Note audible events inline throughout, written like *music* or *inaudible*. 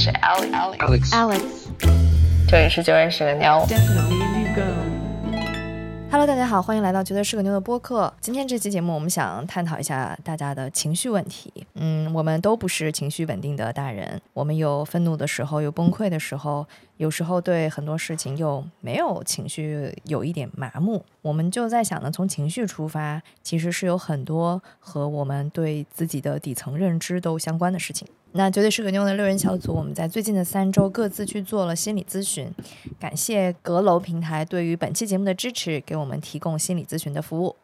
是 Alex。Alex，Alex，这里是九认识个妞。Hello，大家好，欢迎来到绝对是个妞的播客。今天这期节目，我们想探讨一下大家的情绪问题。嗯，我们都不是情绪稳定的大人，我们有愤怒的时候，有崩溃的时候，有时候对很多事情又没有情绪，有一点麻木。我们就在想呢，从情绪出发，其实是有很多和我们对自己的底层认知都相关的事情。那绝对是个妞的六人小组，我们在最近的三周各自去做了心理咨询。感谢阁楼平台对于本期节目的支持，给我们提供心理咨询的服务。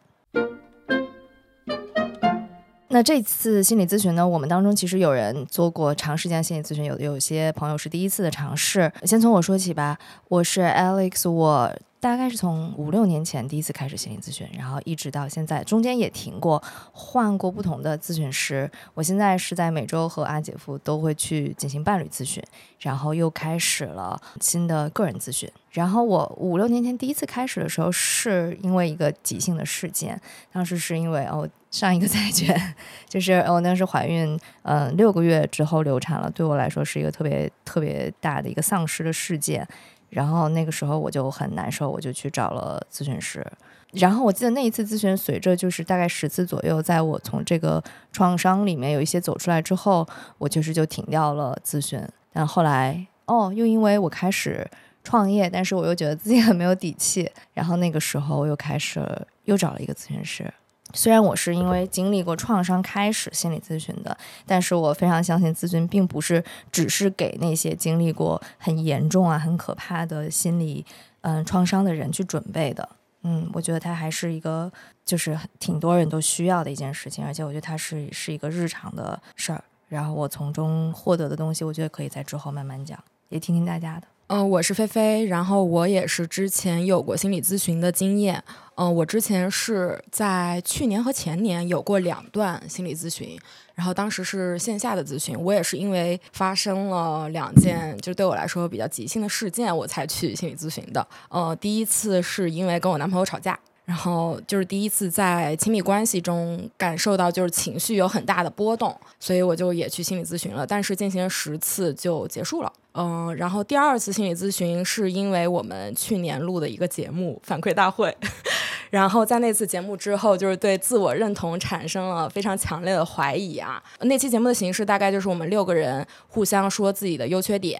那这次心理咨询呢，我们当中其实有人做过长时间心理咨询，有有些朋友是第一次的尝试。先从我说起吧，我是 Alex，我大概是从五六年前第一次开始心理咨询，然后一直到现在，中间也停过，换过不同的咨询师。我现在是在每周和阿姐夫都会去进行伴侣咨询，然后又开始了新的个人咨询。然后我五六年前第一次开始的时候，是因为一个急性的事件，当时是因为哦上一个债券，就是我那时怀孕，嗯、呃、六个月之后流产了，对我来说是一个特别特别大的一个丧失的事件。然后那个时候我就很难受，我就去找了咨询师。然后我记得那一次咨询，随着就是大概十次左右，在我从这个创伤里面有一些走出来之后，我就是就停掉了咨询。但后来哦，又因为我开始创业，但是我又觉得自己很没有底气，然后那个时候我又开始又找了一个咨询师。虽然我是因为经历过创伤开始心理咨询的，但是我非常相信咨询并不是只是给那些经历过很严重啊、很可怕的心理嗯创伤的人去准备的。嗯，我觉得它还是一个就是挺多人都需要的一件事情，而且我觉得它是是一个日常的事儿。然后我从中获得的东西，我觉得可以在之后慢慢讲，也听听大家的。嗯、我是菲菲，然后我也是之前有过心理咨询的经验。嗯、我之前是在去年和前年有过两段心理咨询，然后当时是线下的咨询。我也是因为发生了两件就对我来说比较急性的事件，我才去心理咨询的。呃，第一次是因为跟我男朋友吵架。然后就是第一次在亲密关系中感受到就是情绪有很大的波动，所以我就也去心理咨询了，但是进行了十次就结束了。嗯，然后第二次心理咨询是因为我们去年录的一个节目反馈大会，*laughs* 然后在那次节目之后，就是对自我认同产生了非常强烈的怀疑啊。那期节目的形式大概就是我们六个人互相说自己的优缺点，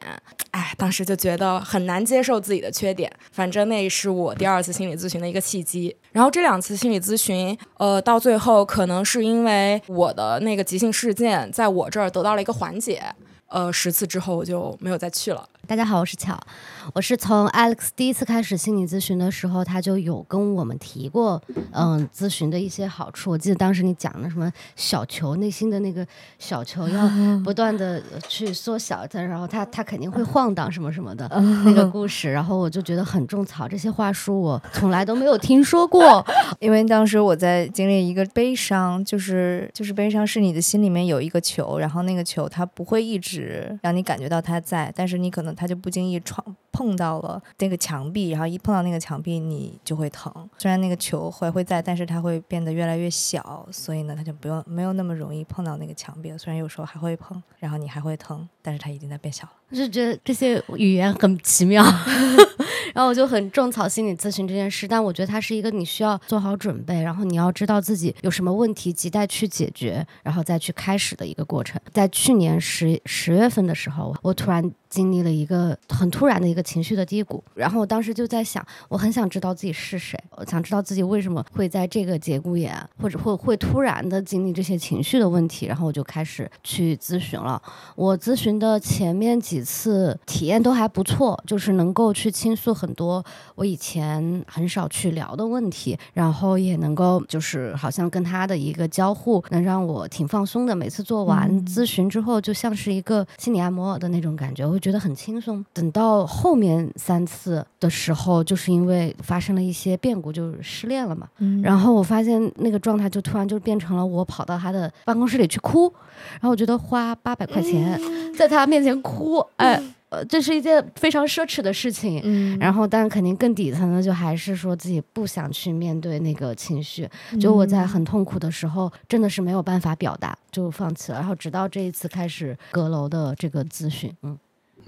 哎，当时就觉得很难接受自己的缺点。反正那是我第二次心理咨询的一个契机。然后这两次心理咨询，呃，到最后可能是因为我的那个急性事件在我这儿得到了一个缓解。呃，十次之后我就没有再去了。大家好，我是巧，我是从 Alex 第一次开始心理咨询的时候，他就有跟我们提过，嗯，咨询的一些好处。我记得当时你讲的什么小球内心的那个小球要不断的去缩小它，然后它它肯定会晃荡什么什么的那个故事，然后我就觉得很种草。这些话术我从来都没有听说过，*laughs* 因为当时我在经历一个悲伤，就是就是悲伤是你的心里面有一个球，然后那个球它不会一直让你感觉到它在，但是你可能。它就不经意撞碰到了那个墙壁，然后一碰到那个墙壁，你就会疼。虽然那个球还会在，但是它会变得越来越小，所以呢，它就不用没有那么容易碰到那个墙壁了。虽然有时候还会碰，然后你还会疼，但是它已经在变小了。我就觉得这些语言很奇妙 *laughs* *laughs* 然后我就很种草心理咨询这件事。但我觉得它是一个你需要做好准备，然后你要知道自己有什么问题，亟待去解决，然后再去开始的一个过程。在去年十十月份的时候，我突然经历了一个很突然的一个情绪的低谷，然后我当时就在想，我很想知道自己是谁，我想知道自己为什么会在这个节骨眼，或者会会突然的经历这些情绪的问题，然后我就开始去咨询了。我咨询的前面几次体验都还不错，就是能够去倾诉很多我以前很少去聊的问题，然后也能够就是好像跟他的一个交互，能让我挺放松的。每次做完咨询之后，就像是一个心理按摩的那种感觉，我会觉得很轻松。等到后面三次的时候，就是因为发生了一些变故，就是失恋了嘛，嗯然后我发现那个状态就突然就变成了我跑到他的办公室里去哭，然后我觉得花八百块钱在他面前哭，哎，呃，这是一件非常奢侈的事情。嗯然后，但肯定更底层的就还是说自己不想去面对那个情绪。就我在很痛苦的时候，真的是没有办法表达，就放弃了。然后直到这一次开始阁楼的这个咨询，嗯，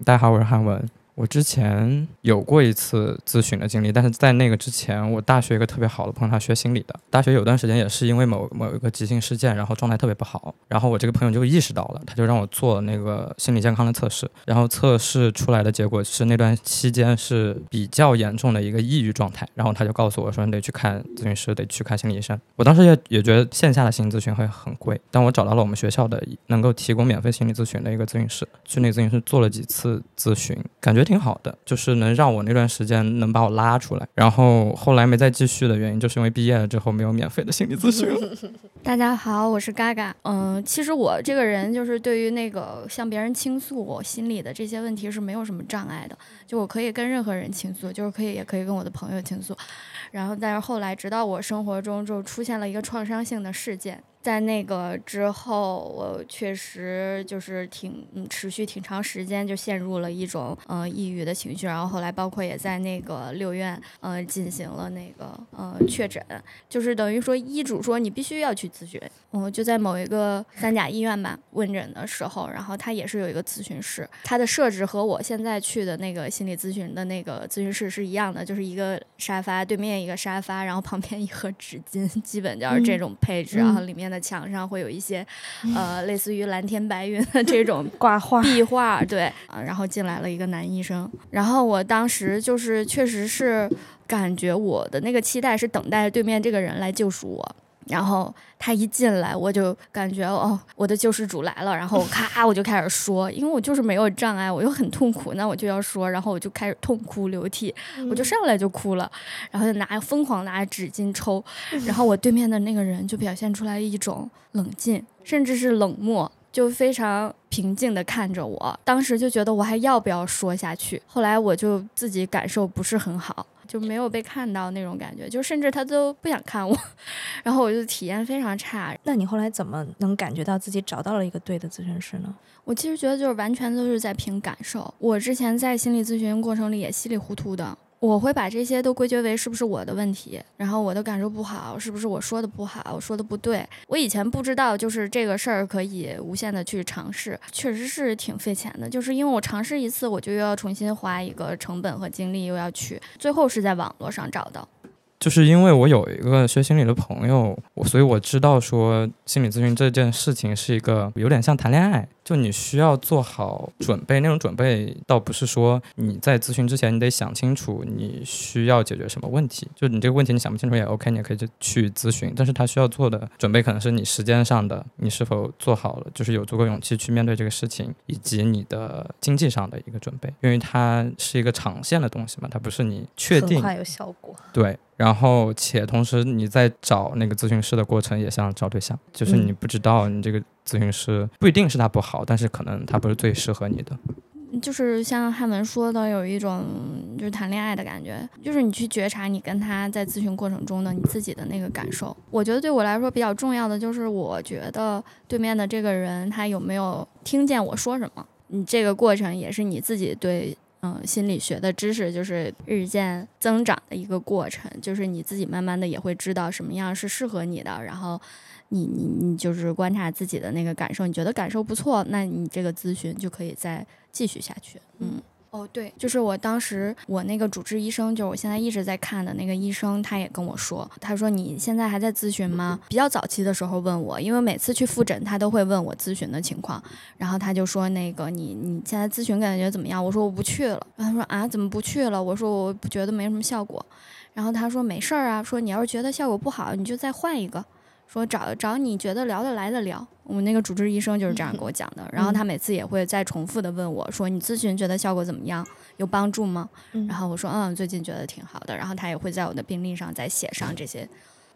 大家好，我是汉文。我之前有过一次咨询的经历，但是在那个之前，我大学一个特别好的朋友，他学心理的。大学有段时间也是因为某某一个急性事件，然后状态特别不好。然后我这个朋友就意识到了，他就让我做那个心理健康的测试。然后测试出来的结果是那段期间是比较严重的一个抑郁状态。然后他就告诉我说，你得去看咨询师，得去看心理医生。我当时也也觉得线下的心理咨询会很贵，但我找到了我们学校的能够提供免费心理咨询的一个咨询师，去那个咨询师做了几次咨询，感觉。挺好的，就是能让我那段时间能把我拉出来，然后后来没再继续的原因，就是因为毕业了之后没有免费的心理咨询。*laughs* 大家好，我是嘎嘎。嗯，其实我这个人就是对于那个向别人倾诉我心里的这些问题是没有什么障碍的，就我可以跟任何人倾诉，就是可以也可以跟我的朋友倾诉。然后但是后来，直到我生活中就出现了一个创伤性的事件。在那个之后，我确实就是挺嗯，持续挺长时间，就陷入了一种嗯抑郁的情绪。然后后来，包括也在那个六院嗯进行了那个嗯确诊，就是等于说医嘱说你必须要去咨询。嗯，就在某一个三甲医院吧问诊的时候，然后他也是有一个咨询室，他的设置和我现在去的那个心理咨询的那个咨询室是一样的，就是一个沙发对面一个沙发，然后旁边一盒纸巾，基本就是这种配置，然后里面。的墙上会有一些，呃，类似于蓝天白云的这种 *laughs* 挂画、壁画，对，啊，然后进来了一个男医生，然后我当时就是确实是感觉我的那个期待是等待对面这个人来救赎我。然后他一进来，我就感觉哦，我的救世主来了。然后咔，*laughs* 我就开始说，因为我就是没有障碍，我又很痛苦，那我就要说。然后我就开始痛哭流涕，我就上来就哭了，然后就拿疯狂拿纸巾抽。然后我对面的那个人就表现出来一种冷静，甚至是冷漠，就非常平静的看着我。当时就觉得我还要不要说下去？后来我就自己感受不是很好。就没有被看到那种感觉，就甚至他都不想看我，然后我就体验非常差。那你后来怎么能感觉到自己找到了一个对的咨询师呢？我其实觉得就是完全都是在凭感受。我之前在心理咨询过程里也稀里糊涂的。我会把这些都归结为是不是我的问题，然后我的感受不好，是不是我说的不好，我说的不对。我以前不知道，就是这个事儿可以无限的去尝试，确实是挺费钱的。就是因为我尝试一次，我就又要重新花一个成本和精力，又要去，最后是在网络上找到。就是因为我有一个学心理的朋友，我所以我知道说心理咨询这件事情是一个有点像谈恋爱，就你需要做好准备。那种准备倒不是说你在咨询之前你得想清楚你需要解决什么问题，就你这个问题你想不清楚也 OK，你也可以就去咨询。但是他需要做的准备可能是你时间上的，你是否做好了，就是有足够勇气去面对这个事情，以及你的经济上的一个准备，因为它是一个长线的东西嘛，它不是你确定很快有效果。对。然后，且同时你在找那个咨询师的过程也像找对象，就是你不知道你这个咨询师不一定是他不好，但是可能他不是最适合你的。就是像汉文说的，有一种就是谈恋爱的感觉，就是你去觉察你跟他在咨询过程中的你自己的那个感受。我觉得对我来说比较重要的就是，我觉得对面的这个人他有没有听见我说什么。你这个过程也是你自己对。嗯，心理学的知识就是日渐增长的一个过程，就是你自己慢慢的也会知道什么样是适合你的，然后你你你就是观察自己的那个感受，你觉得感受不错，那你这个咨询就可以再继续下去，嗯。哦，对，就是我当时我那个主治医生，就是我现在一直在看的那个医生，他也跟我说，他说你现在还在咨询吗？比较早期的时候问我，因为每次去复诊，他都会问我咨询的情况，然后他就说那个你你现在咨询感觉怎么样？我说我不去了，然后他说啊怎么不去了？我说我觉得没什么效果，然后他说没事儿啊，说你要是觉得效果不好，你就再换一个。说找找你觉得聊得来的聊，我们那个主治医生就是这样给我讲的。然后他每次也会再重复的问我说：“你咨询觉得效果怎么样？有帮助吗？”然后我说：“嗯，最近觉得挺好的。”然后他也会在我的病历上再写上这些。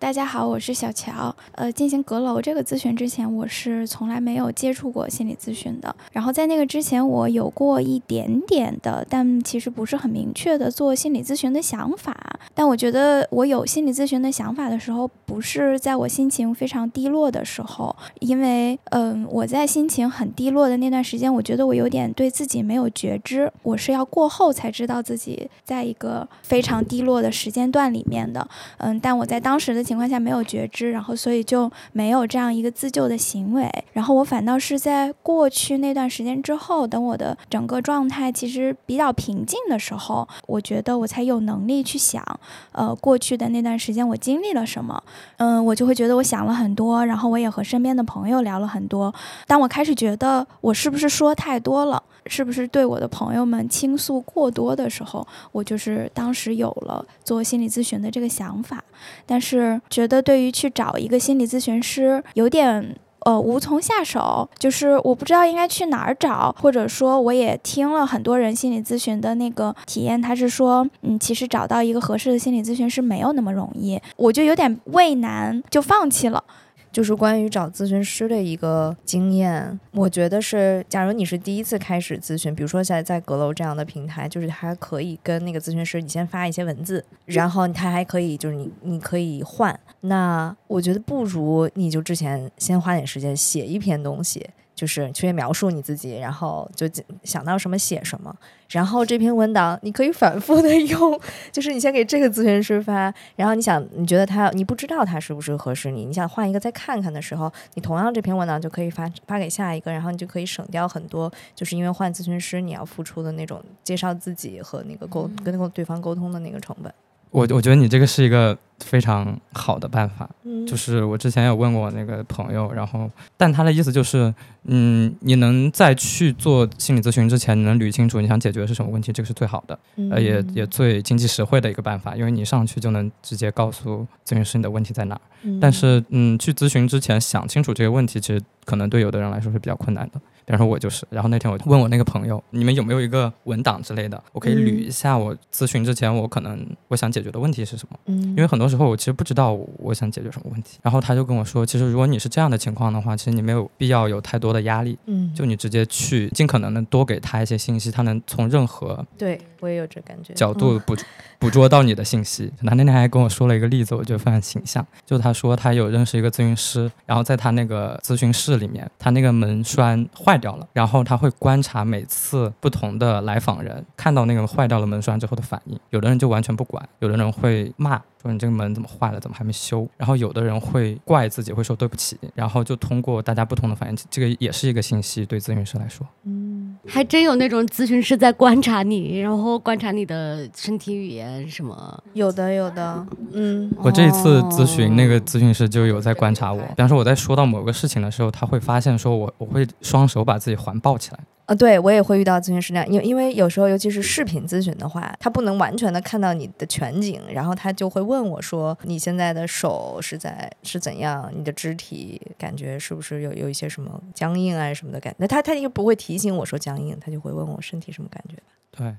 大家好，我是小乔。呃，进行阁楼这个咨询之前，我是从来没有接触过心理咨询的。然后在那个之前，我有过一点点的，但其实不是很明确的做心理咨询的想法。但我觉得我有心理咨询的想法的时候，不是在我心情非常低落的时候，因为嗯，我在心情很低落的那段时间，我觉得我有点对自己没有觉知，我是要过后才知道自己在一个非常低落的时间段里面的。嗯，但我在当时的情。情况下没有觉知，然后所以就没有这样一个自救的行为。然后我反倒是在过去那段时间之后，等我的整个状态其实比较平静的时候，我觉得我才有能力去想，呃，过去的那段时间我经历了什么。嗯，我就会觉得我想了很多，然后我也和身边的朋友聊了很多。当我开始觉得我是不是说太多了，是不是对我的朋友们倾诉过多的时候，我就是当时有了做心理咨询的这个想法。但是觉得对于去找一个心理咨询师有点呃无从下手，就是我不知道应该去哪儿找，或者说我也听了很多人心理咨询的那个体验，他是说嗯其实找到一个合适的心理咨询师没有那么容易，我就有点畏难，就放弃了。就是关于找咨询师的一个经验，我觉得是，假如你是第一次开始咨询，比如说在在阁楼这样的平台，就是他可以跟那个咨询师，你先发一些文字，然后他还可以就是你你可以换。那我觉得不如你就之前先花点时间写一篇东西。就是去描述你自己，然后就想到什么写什么，然后这篇文档你可以反复的 *laughs* 用，就是你先给这个咨询师发，然后你想你觉得他你不知道他是不是合适你，你想换一个再看看的时候，你同样这篇文档就可以发发给下一个，然后你就可以省掉很多，就是因为换咨询师你要付出的那种介绍自己和那个沟跟那个对方沟通的那个成本。我我觉得你这个是一个非常好的办法，就是我之前有问过我那个朋友，然后但他的意思就是，嗯，你能在去做心理咨询之前，你能捋清楚你想解决的是什么问题，这个是最好的，呃，也也最经济实惠的一个办法，因为你上去就能直接告诉咨询师你的问题在哪儿。但是，嗯，去咨询之前想清楚这个问题，其实可能对有的人来说是比较困难的。比方说，我就是，然后那天我问我那个朋友，你们有没有一个文档之类的，我可以捋一下我咨询之前我可能我想解决的问题是什么？嗯，因为很多时候我其实不知道我想解决什么问题。然后他就跟我说，其实如果你是这样的情况的话，其实你没有必要有太多的压力，嗯，就你直接去尽可能的多给他一些信息，他能从任何对我也有这感觉。角度捕 *laughs* 捕捉到你的信息。他那天还跟我说了一个例子，我觉得非常形象，就他说他有认识一个咨询师，然后在他那个咨询室里面，他那个门栓坏坏掉了，然后。他会观察每次不同的来访人看到那个坏掉了门栓之后的反应，有的人就完全不管，有的人会骂。说你这个门怎么坏了？怎么还没修？然后有的人会怪自己，会说对不起。然后就通过大家不同的反应，这个也是一个信息，对咨询师来说，嗯，还真有那种咨询师在观察你，然后观察你的身体语言什么。有的，有的，嗯。我这一次咨询那个咨询师就有在观察我，比方说我在说到某个事情的时候，他会发现说我我会双手把自己环抱起来。啊，对我也会遇到咨询师那样，因为因为有时候尤其是视频咨询的话，他不能完全的看到你的全景，然后他就会问我说：“你现在的手是在是怎样？你的肢体感觉是不是有有一些什么僵硬啊什么的感？那他他又不会提醒我说僵硬，他就会问我身体什么感觉。”对。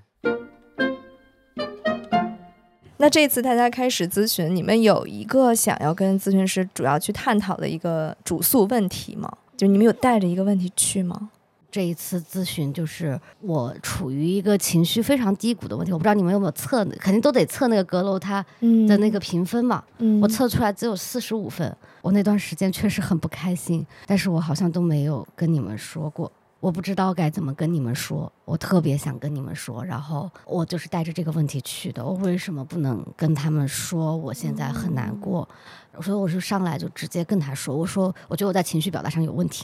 那这次大家开始咨询，你们有一个想要跟咨询师主要去探讨的一个主诉问题吗？就你们有带着一个问题去吗？这一次咨询就是我处于一个情绪非常低谷的问题，我不知道你们有没有测，肯定都得测那个阁楼它的那个评分嘛。我测出来只有四十五分，我那段时间确实很不开心，但是我好像都没有跟你们说过，我不知道该怎么跟你们说，我特别想跟你们说，然后我就是带着这个问题去的，我为什么不能跟他们说我现在很难过？所以我就上来就直接跟他说，我说我觉得我在情绪表达上有问题，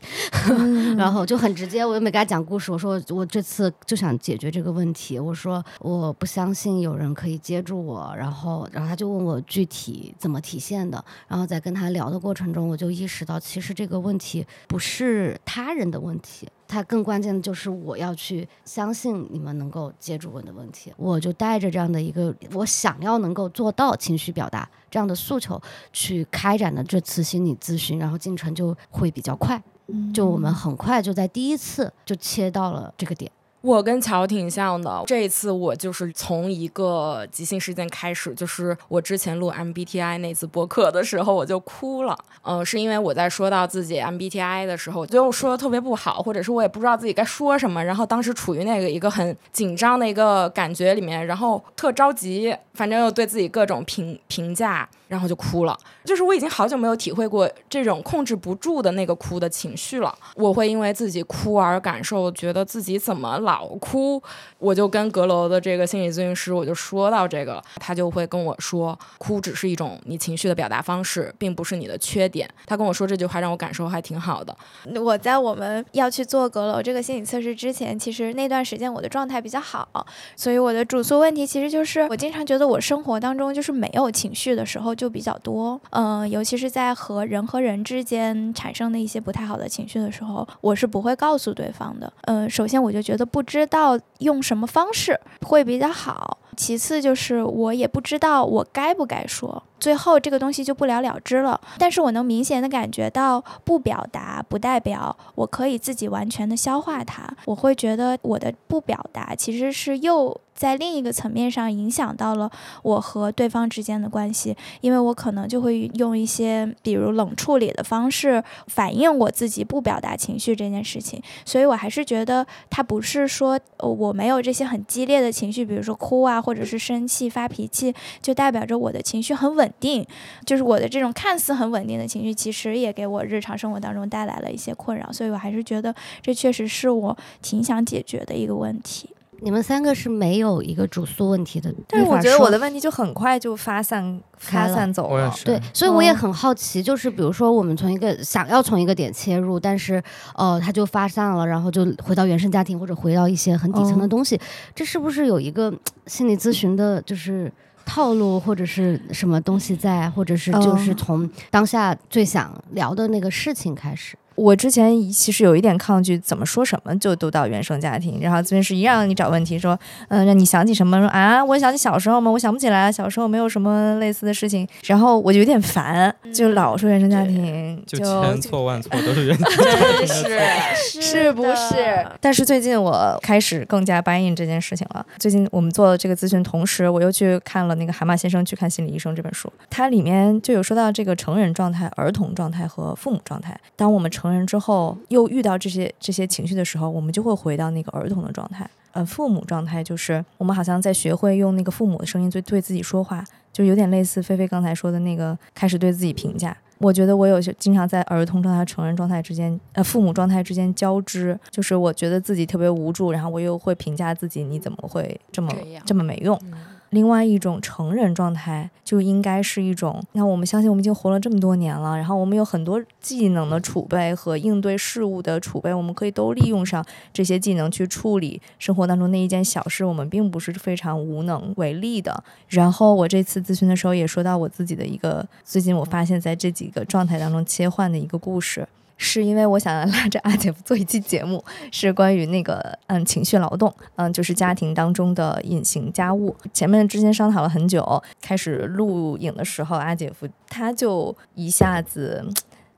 *laughs* 然后就很直接，我又没给他讲故事，我说我这次就想解决这个问题，我说我不相信有人可以接住我，然后然后他就问我具体怎么体现的，然后在跟他聊的过程中，我就意识到其实这个问题不是他人的问题。它更关键的就是我要去相信你们能够接住我的问题，我就带着这样的一个我想要能够做到情绪表达这样的诉求去开展的这次心理咨询，然后进程就会比较快，就我们很快就在第一次就切到了这个点。我跟乔挺像的，这一次我就是从一个即兴事件开始，就是我之前录 MBTI 那次播客的时候，我就哭了。嗯，是因为我在说到自己 MBTI 的时候，就说的特别不好，或者是我也不知道自己该说什么，然后当时处于那个一个很紧张的一个感觉里面，然后特着急，反正又对自己各种评评价。然后就哭了，就是我已经好久没有体会过这种控制不住的那个哭的情绪了。我会因为自己哭而感受，觉得自己怎么老哭，我就跟阁楼的这个心理咨询师我就说到这个，他就会跟我说，哭只是一种你情绪的表达方式，并不是你的缺点。他跟我说这句话让我感受还挺好的。我在我们要去做阁楼这个心理测试之前，其实那段时间我的状态比较好，所以我的主诉问题其实就是我经常觉得我生活当中就是没有情绪的时候就比较多，嗯、尤其是在和人和人之间产生的一些不太好的情绪的时候，我是不会告诉对方的。嗯、首先我就觉得不知道用什么方式会比较好，其次就是我也不知道我该不该说。最后这个东西就不了了之了，但是我能明显的感觉到，不表达不代表我可以自己完全的消化它。我会觉得我的不表达其实是又在另一个层面上影响到了我和对方之间的关系，因为我可能就会用一些比如冷处理的方式反映我自己不表达情绪这件事情。所以我还是觉得它不是说、呃我没有这些很激烈的情绪，比如说哭啊，或者是生气、发脾气，就代表着我的情绪很稳定。就是我的这种看似很稳定的情绪，其实也给我日常生活当中带来了一些困扰。所以我还是觉得这确实是我挺想解决的一个问题。你们三个是没有一个主诉问题的，但是我觉得我的问题就很快就发散发开了散走。对，所以我也嗯很好奇，就是比如说我们从一个想要从一个点切入，但是呃，他就发散了，然后就回到原生家庭或者回到一些很底层的嗯东西，这是不是有一个心理咨询的，就是？套路或者是什么东西在，或者是就是嗯从当下最想聊的那个事情开始。我之前其实有一点抗拒，怎么说什么就都到原生家庭，然后咨询师一让你找问题，说，嗯、让你想起什么，说啊，我想起小时候嘛，我想不起来，小时候没有什么类似的事情，然后我就有点烦，就老说原生家庭，就就千错万错都是原真 *laughs* 是是不是？但是最近我开始更加 buy in 这件事情了。最近我们做这个咨询，同时我又去看了那个《蛤蟆先生去看心理医生》这本书，它里面就有说到这个成人状态、儿童状态和父母状态。当我们成人之后，又遇到这些这些情绪的时候，我们就会回到那个儿童的状态。呃，父母状态就是我们好像在学会用那个父母的声音对对自己说话，就有点类似菲菲刚才说的那个开始对自己评价。我觉得我有些经常在儿童状态和成人状态之间，呃，父母状态之间交织，就是我觉得自己特别无助，然后我又会评价自己，你怎么会这么这这么没用？另外一种成人状态就应该是一种，那我们相信我们已经活了这么多年了，然后我们有很多技能的储备和应对事物的储备，我们可以都利用上这些技能去处理生活当中那一件小事，我们并不是非常无能为力的。然后我这次咨询的时候也说到我自己的一个，最近我发现在这几个状态当中切换的一个故事。是因为我想要拉着阿姐夫做一期节目，是关于那个嗯情绪劳动，嗯就是家庭当中的隐形家务。前面之前商讨了很久，开始录影的时候，阿姐夫他就一下子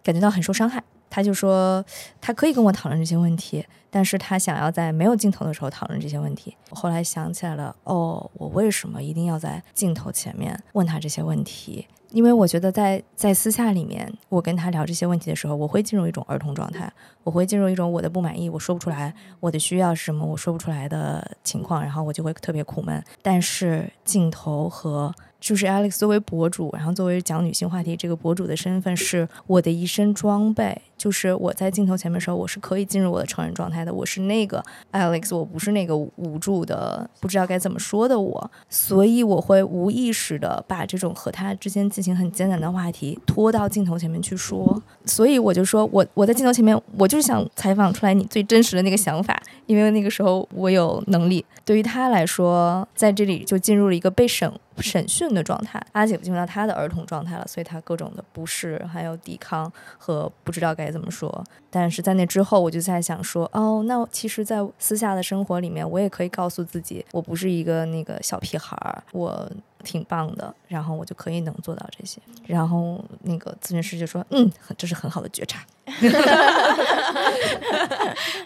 感觉到很受伤害，他就说他可以跟我讨论这些问题，但是他想要在没有镜头的时候讨论这些问题。我后来想起来了，哦，我为什么一定要在镜头前面问他这些问题？因为我觉得在在私下里面，我跟他聊这些问题的时候，我会进入一种儿童状态，我会进入一种我的不满意，我说不出来，我的需要是什么，我说不出来的情况，然后我就会特别苦闷。但是镜头和就是 Alex 作为博主，然后作为讲女性话题这个博主的身份，是我的一身装备。就是我在镜头前面的时候，我是可以进入我的成人状态的。我是那个 Alex，我不是那个无助的、不知道该怎么说的我，所以我会无意识的把这种和他之间进行很艰难的话题拖到镜头前面去说。所以我就说我我在镜头前面，我就是想采访出来你最真实的那个想法，因为那个时候我有能力。对于他来说，在这里就进入了一个被审审讯的状态。阿姐进入到他的儿童状态了，所以他各种的不适，还有抵抗和不知道该怎么说。但是在那之后，我就在想说，哦，那其实，在私下的生活里面，我也可以告诉自己，我不是一个那个小屁孩儿，我挺棒的，然后我就可以能做到这些。然后那个咨询师就说，嗯，这是很好的觉察。*laughs*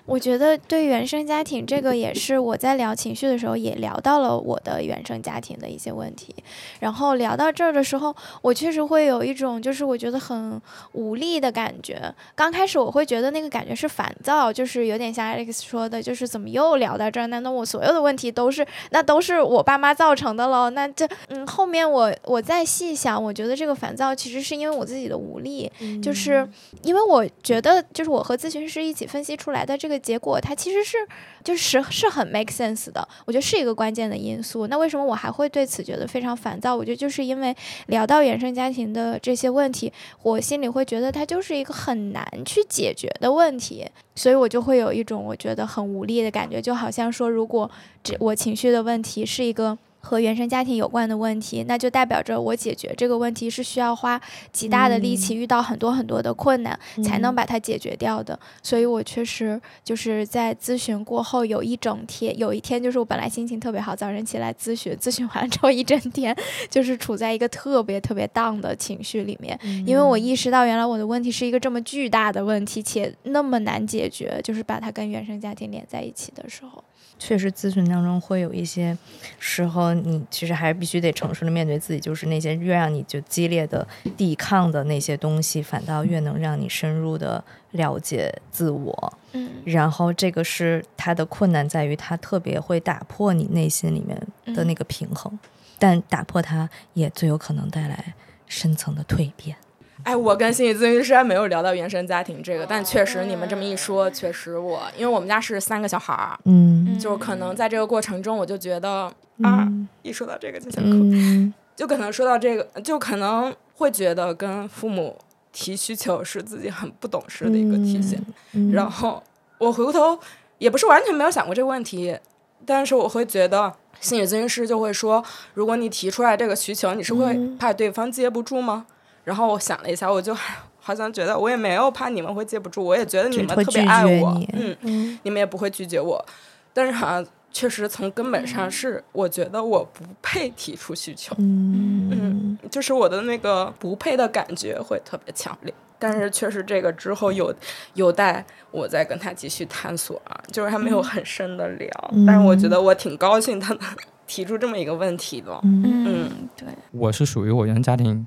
我觉得对原生家庭这个也是我在聊情绪的时候也聊到了我的原生家庭的一些问题。题。然后聊到这儿的时候，我确实会有一种就是我觉得很无力的感觉。刚开始我会觉得那个感觉是烦躁，就是有点像 Alex 说的，就是怎么又聊到这儿？难道我所有的问题都是那都是我爸妈造成的喽？那这嗯，后面我我再细想，我觉得这个烦躁其实是因为我自己的无力，就是因为我觉得就是我和咨询师一起分析出来的这个结果，它其实是就是是很 make sense 的，我觉得是一个关键的因素。那为什么我还会对此觉得非常烦躁？我觉得就是因为聊到原生家庭的这些问题，我心里会觉得它就是一个很难去解决的问题，所以我就会有一种我觉得很无力的感觉，就好像说，如果这我情绪的问题是一个。和原生家庭有关的问题，那就代表着我解决这个问题是需要花极大的力气，遇到很多很多的困难才能把它解决掉的。所以我确实就是在咨询过后有一整天，有一天就是我本来心情特别好，早晨起来咨询，咨询完了之后一整天就是处在一个特别特别 down 的情绪里面，因为我意识到原来我的问题是一个这么巨大的问题，且那么难解决，就是把它跟原生家庭连在一起的时候。确实，咨询当中会有一些时候，你其实还是必须得诚实的面对自己，就是那些越让你就激烈的抵抗的那些东西，反倒越能让你深入的了解自我。嗯，然后这个是它的困难在于，它特别会打破你内心里面的那个平衡，但打破它也最有可能带来深层的蜕变。哎，我跟心理咨询师还没有聊到原生家庭这个，但确实你们这么一说，确实我，因为我们家是三个小孩儿，嗯，就可能在这个过程中，我就觉得啊，一说到这个就想哭，嗯就可能说到这个，就可能会觉得跟父母提需求是自己很不懂事的一个体现。嗯然后我回过头也不是完全没有想过这个问题，但是我会觉得心理咨询师就会说，如果你提出来这个需求，你是会嗯怕对方接不住吗？然后我想了一下，我就 *laughs* 好像觉得我也没有怕你们会接不住，我也觉得你们特别爱我，嗯，嗯你们也不会拒绝我。但是好像确实从根本上是，我觉得我不配提出需求，嗯就是我的那个不配的感觉会特别强烈。但是确实这个之后有有待我再跟他继续探索啊，就是还没有很深的聊。嗯但是我觉得我挺高兴他能提出这么一个问题的。嗯嗯，对，我是属于我原生家庭，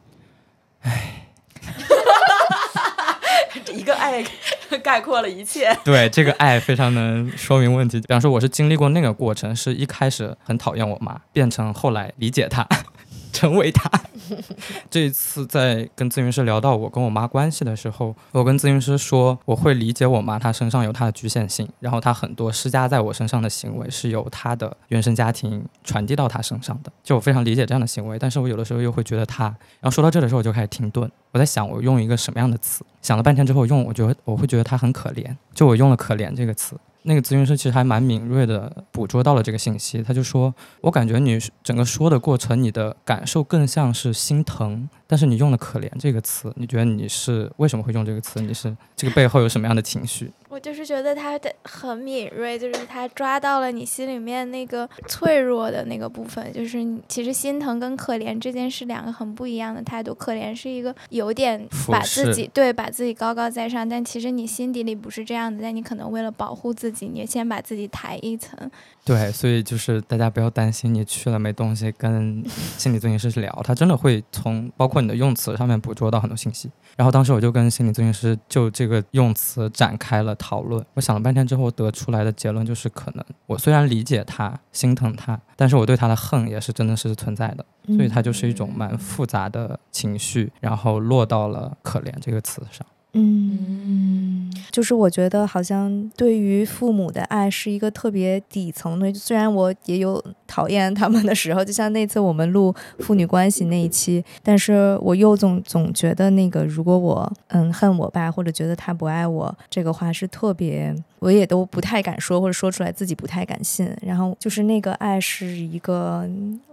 *laughs* *laughs* 这一个爱概括了一切。对这个爱非常能说明问题。比方说，我是经历过那个过程，是一开始很讨厌我妈，变成后来理解她，*laughs* 成为他。*laughs* 这一次在跟咨询师聊到我跟我妈关系的时候，我跟咨询师说，我会理解我妈她身上有她的局限性，然后她很多施加在我身上的行为是由她的原生家庭传递到她身上的，就我非常理解这样的行为，但是我有的时候又会觉得她，然后说到这的时候我就开始停顿，我在想我用一个什么样的词，想了半天之后用，我觉得我会觉得她很可怜，就我用了“可怜”这个词。那个咨询师其实还蛮敏锐的捕捉到了这个信息，他就说：“我感觉你整个说的过程，你的感受更像是心疼，但是你用了‘可怜’这个词，你觉得你是为什么会用这个词？你是这个背后有什么样的情绪？我就是觉得他的很敏锐，就是他抓到了你心里面那个脆弱的那个部分。就是其实心疼跟可怜之间是两个很不一样的态度。可怜是一个有点把自己对把自己高高在上，但其实你心底里不是这样的。但你可能为了保护自己，你先把自己抬一层。对，所以就是大家不要担心，你去了没东西跟心理咨询师去聊，他真的会从包括你的用词上面捕捉到很多信息。然后当时我就跟心理咨询师就这个用词展开了讨论，我想了半天之后得出来的结论就是，可能我虽然理解他、心疼他，但是我对他的恨也是真的是存在的，所以它就是一种蛮复杂的情绪，然后落到了“可怜”这个词上。嗯，就是我觉得好像对于父母的爱是一个特别底层的，虽然我也有讨厌他们的时候，就像那次我们录父女关系那一期，但是我又总总觉得那个如果我嗯恨我爸或者觉得他不爱我，这个话是特别，我也都不太敢说，或者说出来自己不太敢信。然后就是那个爱是一个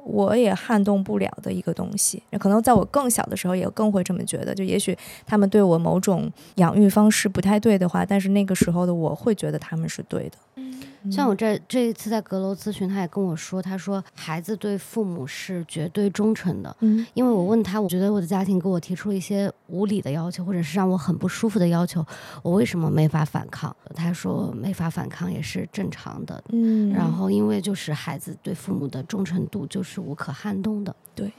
我也撼动不了的一个东西，可能在我更小的时候也更会这么觉得，就也许他们对我某种养育方式不太对的话，但是那个时候的我会觉得他们是对的。嗯像我这这一次在阁楼咨询，他也跟我说，他说孩子对父母是绝对忠诚的，嗯因为我问他，我觉得我的家庭给我提出了一些无理的要求，或者是让我很不舒服的要求，我为什么没法反抗？他说没法反抗也是正常的。嗯然后，因为就是孩子对父母的忠诚度就是无可撼动的。对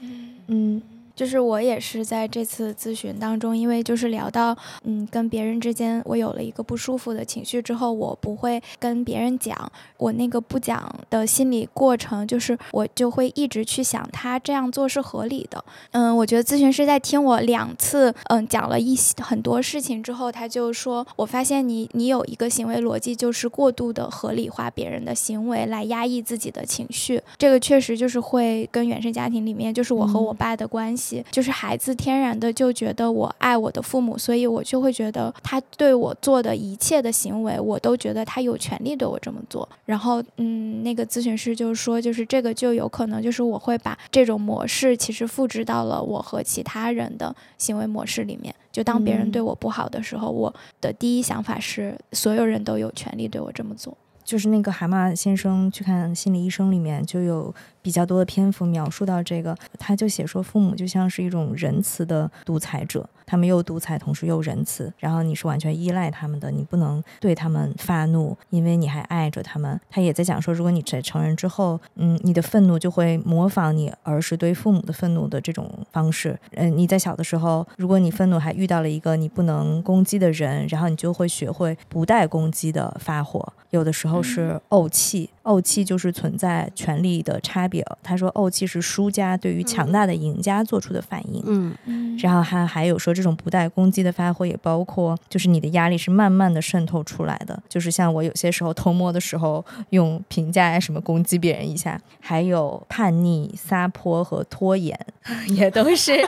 嗯就是我也是在这次咨询当中，因为就是聊到，嗯，跟别人之间我有了一个不舒服的情绪之后，我不会跟别人讲，我那个不讲的心理过程，就是我就会一直去想他这样做是合理的。嗯，我觉得咨询师在听我两次，嗯，讲了一些很多事情之后，他就说，我发现你你有一个行为逻辑，就是过度的合理化别人的行为来压抑自己的情绪，这个确实就是会跟原生家庭里面，就是我和我爸的关系。就是孩子天然的就觉得我爱我的父母，所以我就会觉得他对我做的一切的行为，我都觉得他有权利对我这么做。然后，嗯，那个咨询师就说，就是这个就有可能就是我会把这种模式其实复制到了我和其他人的行为模式里面。就当别人对我不好的时候，我的第一想法是所有人都有权利对我这么做。就是那个蛤蟆先生去看心理医生里面就有比较多的篇幅描述到这个，他就写说父母就像是一种仁慈的独裁者，他们又独裁，同时又仁慈，然后你是完全依赖他们的，你不能对他们发怒，因为你还爱着他们。他也在讲说，如果你在成人之后，嗯，你的愤怒就会模仿你儿时对父母的愤怒的这种方式。嗯，你在小的时候，如果你愤怒还遇到了一个你不能攻击的人，然后你就会学会不带攻击的发火。有的时候是怄气，怄气就是存在权力的差别。他说，怄气是输家对于强大的赢家做出的反应。嗯嗯然后还还有说，这种不带攻击的发挥也包括，就是你的压力是慢慢的渗透出来的，就是像我有些时候偷摸的时候用评价呀什么攻击别人一下，还有叛逆、撒泼和拖延，*laughs* 也都是 *laughs*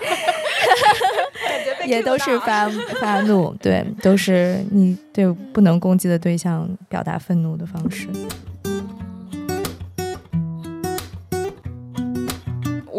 *laughs* 也都是发发怒，对，都是你对不能攻击的对象表达愤怒的方式。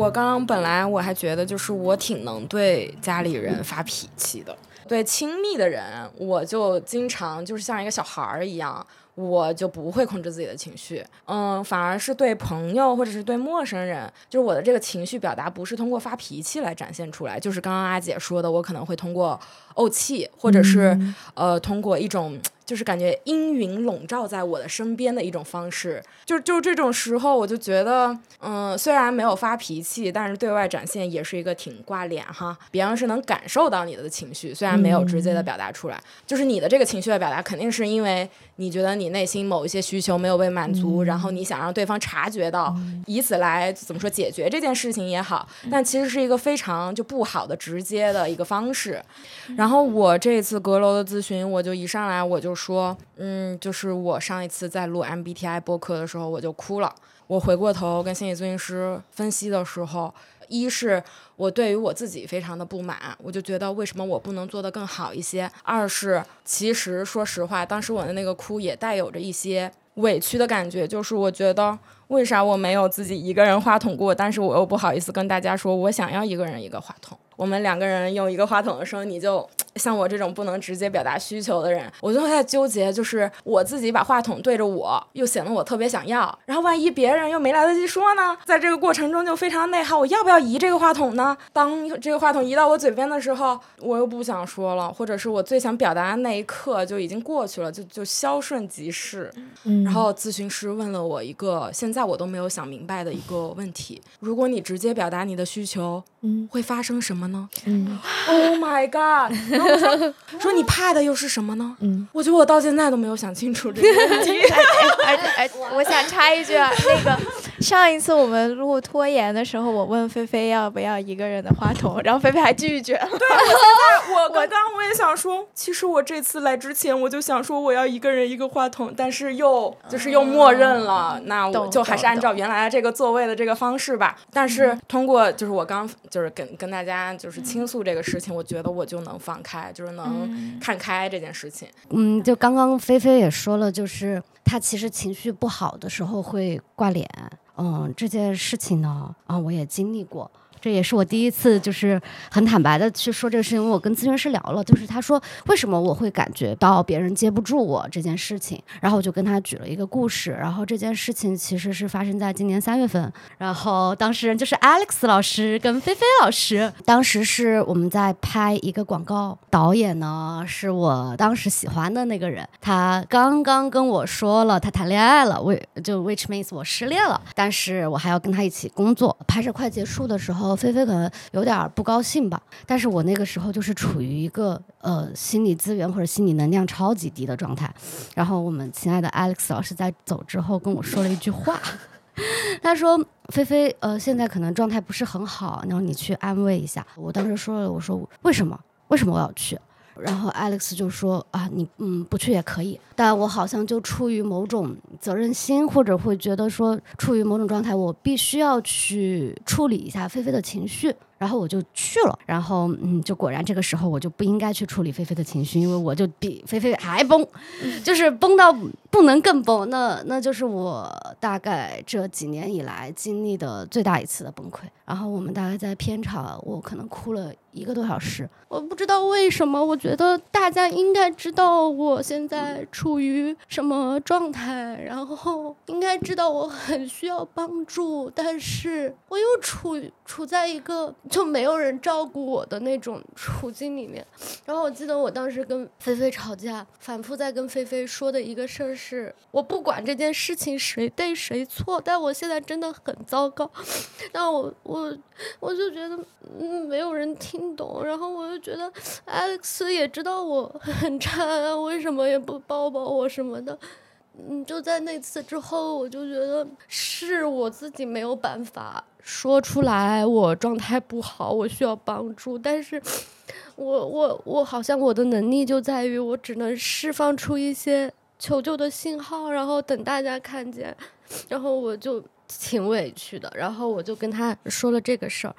我刚刚本来我还觉得就是我挺能对家里人发脾气的，对亲密的人我就经常就是像一个小孩儿一样，我就不会控制自己的情绪。嗯，反而是对朋友或者是对陌生人，就是我的这个情绪表达不是通过发脾气来展现出来，就是刚刚阿姐说的，我可能会通过怄气，或者是、呃通过一种。就是感觉阴云笼罩在我的身边的一种方式，就就这种时候，我就觉得，嗯，虽然没有发脾气，但是对外展现也是一个挺挂脸哈，别人是能感受到你的情绪，虽然没有直接的表达出来，就是你的这个情绪的表达，肯定是因为你觉得你内心某一些需求没有被满足，然后你想让对方察觉到，以此来怎么说解决这件事情也好，但其实是一个非常就不好的直接的一个方式。然后我这次阁楼的咨询，我就一上来我就说，嗯，就是我上一次在录 MBTI 播客的时候，我就哭了。我回过头跟心理咨询师分析的时候，一是我对于我自己非常的不满，我就觉得为什么我不能做得更好一些；二是其实说实话，当时我的那个哭也带有着一些委屈的感觉，就是我觉得为啥我没有自己一个人话筒过，但是我又不好意思跟大家说我想要一个人一个话筒。我们两个人用一个话筒的时候，你就像我这种不能直接表达需求的人，我就会在纠结，就是我自己把话筒对着我，又显得我特别想要，然后万一别人又没来得及说呢，在这个过程中就非常内耗，我要不要移这个话筒呢？当这个话筒移到我嘴边的时候，我又不想说了，或者是我最想表达的那一刻就已经过去了，就就消瞬即逝。嗯然后咨询师问了我一个现在我都没有想明白的一个问题：如果你直接表达你的需求，嗯会发生什么呢嗯？Oh my god！然后我说 *laughs* 说你怕的又是什么呢？嗯，我觉得我到现在都没有想清楚这个问题。而且而且我想插一句啊，那个 *laughs* 上一次我们录拖延的时候，我问菲菲要不要一个人的话筒，然后菲菲还拒绝了。*laughs* 我刚刚我也想说，其实我这次来之前我就想说我要一个人一个话筒，但是又就是又默认了，那我就还是按照原来这个座位的这个方式吧。但是通过就是我刚就是跟跟大家就是倾诉这个事情，我觉得我就能放开，就是能看开这件事情。嗯，就刚刚菲菲也说了，就是她其实情绪不好的时候会挂脸。嗯，这件事情呢，啊，我也经历过。这也是我第一次就是很坦白的去说这个事情。因为我跟咨询师聊了，就是他说为什么我会感觉到别人接不住我这件事情，然后我就跟他举了一个故事。然后这件事情其实是发生在今年三月份，然后当事人就是 Alex 老师跟菲菲老师。当时是我们在拍一个广告，导演呢是我当时喜欢的那个人，他刚刚跟我说了他谈恋爱了，为就 which means 我失恋了，但是我还要跟他一起工作。拍摄快结束的时候，菲菲可能有点不高兴吧，但是我那个时候就是处于一个呃心理资源或者心理能量超级低的状态。然后我们亲爱的 Alex 老师在走之后跟我说了一句话，*laughs* 他说：“菲菲，呃，现在可能状态不是很好，然后你去安慰一下。”我当时说了，我说：“为什么？为什么我要去？”然后 Alex 就说啊，你嗯不去也可以，但我好像就出于某种责任心，或者会觉得说处于某种状态，我必须要去处理一下菲菲的情绪。然后我就去了，然后嗯，就果然这个时候我就不应该去处理菲菲的情绪，因为我就比菲菲还崩，*laughs* 就是崩到不能更崩。那那就是我大概这几年以来经历的最大一次的崩溃。然后我们大概在片场，我可能哭了一个多小时。我不知道为什么，我觉得大家应该知道我现在处于什么状态，然后应该知道我很需要帮助，但是我又处处在一个。就没有人照顾我的那种处境里面，然后我记得我当时跟菲菲吵架，反复在跟菲菲说的一个事儿是，我不管这件事情谁对谁错，但我现在真的很糟糕，但我我我就觉得嗯没有人听懂，然后我就觉得 Alex 也知道我很 *laughs* 差，为什么也不抱抱我什么的。嗯，就在那次之后，我就觉得是我自己没有办法说出来，我状态不好，我需要帮助。但是，我我我好像我的能力就在于我只能释放出一些求救的信号，然后等大家看见，然后我就挺委屈的。然后我就跟他说了这个事儿，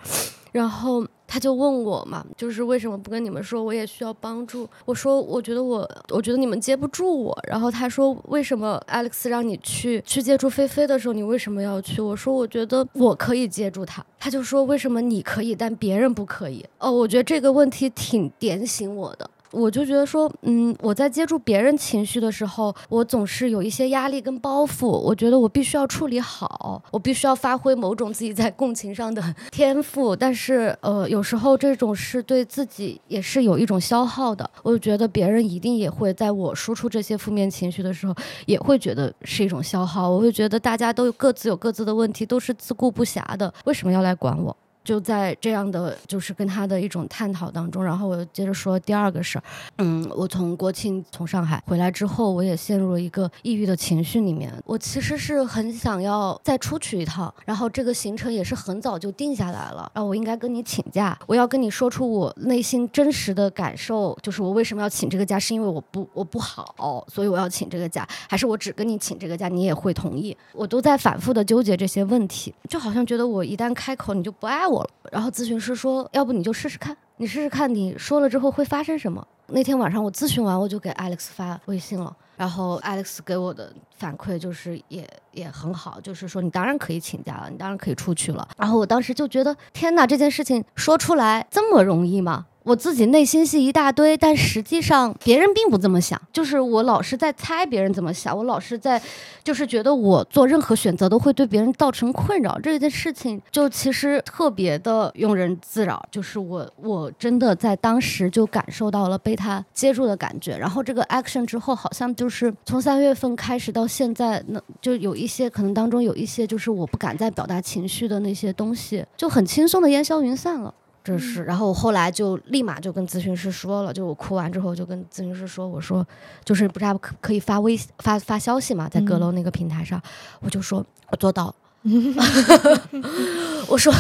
然后。他就问我嘛，就是为什么不跟你们说？我也需要帮助。我说，我觉得我，我觉得你们接不住我。然后他说，为什么 Alex 让你去去接住菲菲的时候，你为什么要去？我说，我觉得我可以接住他。他就说，为什么你可以，但别人不可以？哦，我觉得这个问题挺点醒我的。我就觉得说，嗯，我在接触别人情绪的时候，我总是有一些压力跟包袱。我觉得我必须要处理好，我必须要发挥某种自己在共情上的 *laughs* 天赋。但是，呃，有时候这种是对自己也是有一种消耗的。我就觉得别人一定也会在我输出这些负面情绪的时候，也会觉得是一种消耗。我会觉得大家都各自有各自的问题，都是自顾不暇的，为什么要来管我？就在这样的就是跟他的一种探讨当中，然后我又接着说第二个事儿。嗯，我从国庆从上海回来之后，我也陷入了一个抑郁的情绪里面。我其实是很想要再出去一趟，然后这个行程也是很早就定下来了。然后我应该跟你请假，我要跟你说出我内心真实的感受，就是我为什么要请这个假，是因为我不我不好，所以我要请这个假，还是我只跟你请这个假，你也会同意？我都在反复的纠结这些问题，就好像觉得我一旦开口，你就不爱。然后咨询师说，要不你就试试看，你试试看，你说了之后会发生什么？那天晚上我咨询完，我就给 Alex 发微信了，然后 Alex 给我的反馈就是也也很好，就是说你当然可以请假了，你当然可以出去了。然后我当时就觉得，天哪，这件事情说出来这么容易吗？我自己内心戏一大堆，但实际上别人并不这么想。就是我老是在猜别人怎么想，我老是在，就是觉得我做任何选择都会对别人造成困扰。这件事情就其实特别的庸人自扰。就是我我真的在当时就感受到了被他接住的感觉。然后这个 action 之后，好像就是从三月份开始到现在，那就有一些可能当中有一些就是我不敢再表达情绪的那些东西，就很轻松的烟消云散了。这是，然后我后来就立马就跟咨询师说了，就我哭完之后就跟咨询师说，我说就是不是还可可以发微发发消息嘛，在阁楼那个平台上，我就说我做到了。*laughs* 我说，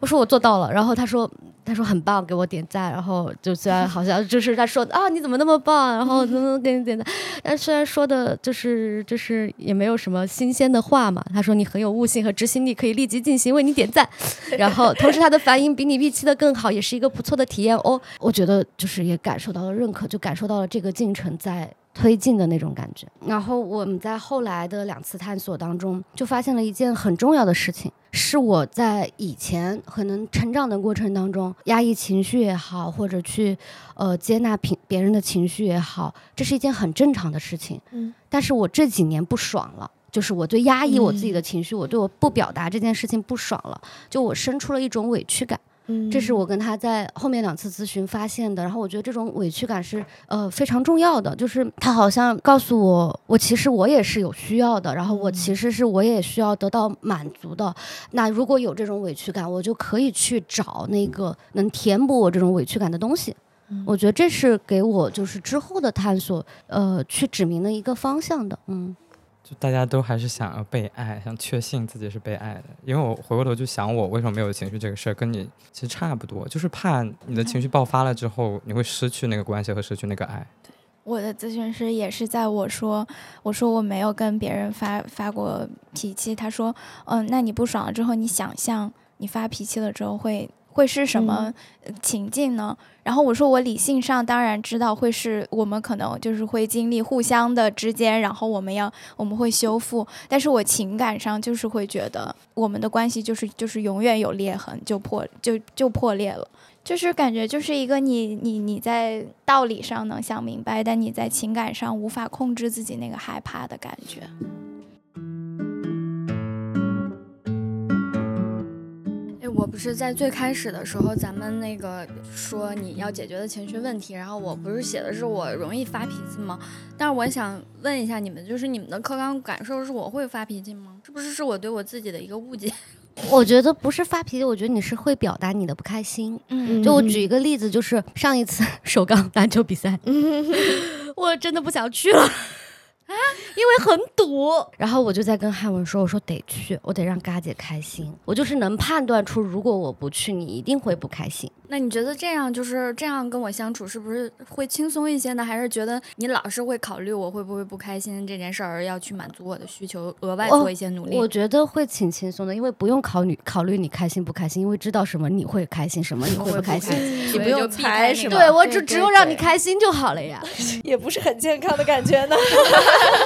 我说我做到了，然后他说，他说很棒，给我点赞，然后就虽然好像就是他说啊你怎么那么棒，然后能不能给你点赞，但虽然说的就是就是也没有什么新鲜的话嘛，他说你很有悟性和执行力，可以立即进行，为你点赞，然后同时他的反应比你预期的更好，也是一个不错的体验哦，我觉得就是也感受到了认可，就感受到了这个进程在。推进的那种感觉。然后我们在后来的两次探索当中，就发现了一件很重要的事情，是我在以前可能成长的过程当中压抑情绪也好，或者去呃接纳别别人的情绪也好，这是一件很正常的事情。嗯，但是我这几年不爽了。就是我对压抑我自己的情绪，我对我不表达这件事情不爽了，就我生出了一种委屈感。嗯这是我跟他在后面两次咨询发现的。然后我觉得这种委屈感是呃非常重要的，就是他好像告诉我，我其实我也是有需要的，然后我其实是我也需要得到满足的。那如果有这种委屈感，我就可以去找那个能填补我这种委屈感的东西。我觉得这是给我就是之后的探索，呃，去指明的一个方向的。嗯。就大家都还是想要被爱，想确信自己是被爱的。因为我回过头去想，我为什么没有情绪这个事儿，跟你其实差不多，就是怕你的情绪爆发了之后，你会失去那个关系和失去那个爱。我的咨询师也是在我说，我说我没有跟别人发发过脾气，他说，嗯，那你不爽了之后，你想象你发脾气了之后会会是什么呃情境呢？然后我说，我理性上当然知道会是我们可能就是会经历互相的之间，然后我们要我们会修复，但是我情感上就是会觉得我们的关系就是就是永远有裂痕，就破就就破裂了。就是感觉就是一个你你你在道理上能想明白，但你在情感上无法控制自己那个害怕的感觉。不是在最开始的时候，咱们那个说你要解决的情绪问题，然后我不是写的是我容易发脾气吗？但是我想问一下你们，就是你们的客观感受是我会发脾气吗？是不是是我对我自己的一个误解？*laughs* 我觉得不是发脾气，我觉得你是会表达你的不开心。嗯就我举一个例子，就是上一次 *laughs* 首钢篮球比赛，*laughs* 我真的不想去了。啊，因为很堵，然后我就在跟汉文说：“我说得去，我得让嘎姐开心。我就是能判断出，如果我不去，你一定会不开心。那你觉得这样就是这样跟我相处，是不是会轻松一些呢？还是觉得你老是会考虑我会不会不开心这件事儿，要去满足我的需求，额外哦做一些努力？我觉得会挺轻松的，因为不用考虑考虑你开心不开心，因为知道什么你会开心，什么你会不开心。你不用猜是吧对我只只有让你开心就好了呀。*laughs* 也不是很健康的感觉呢。*laughs*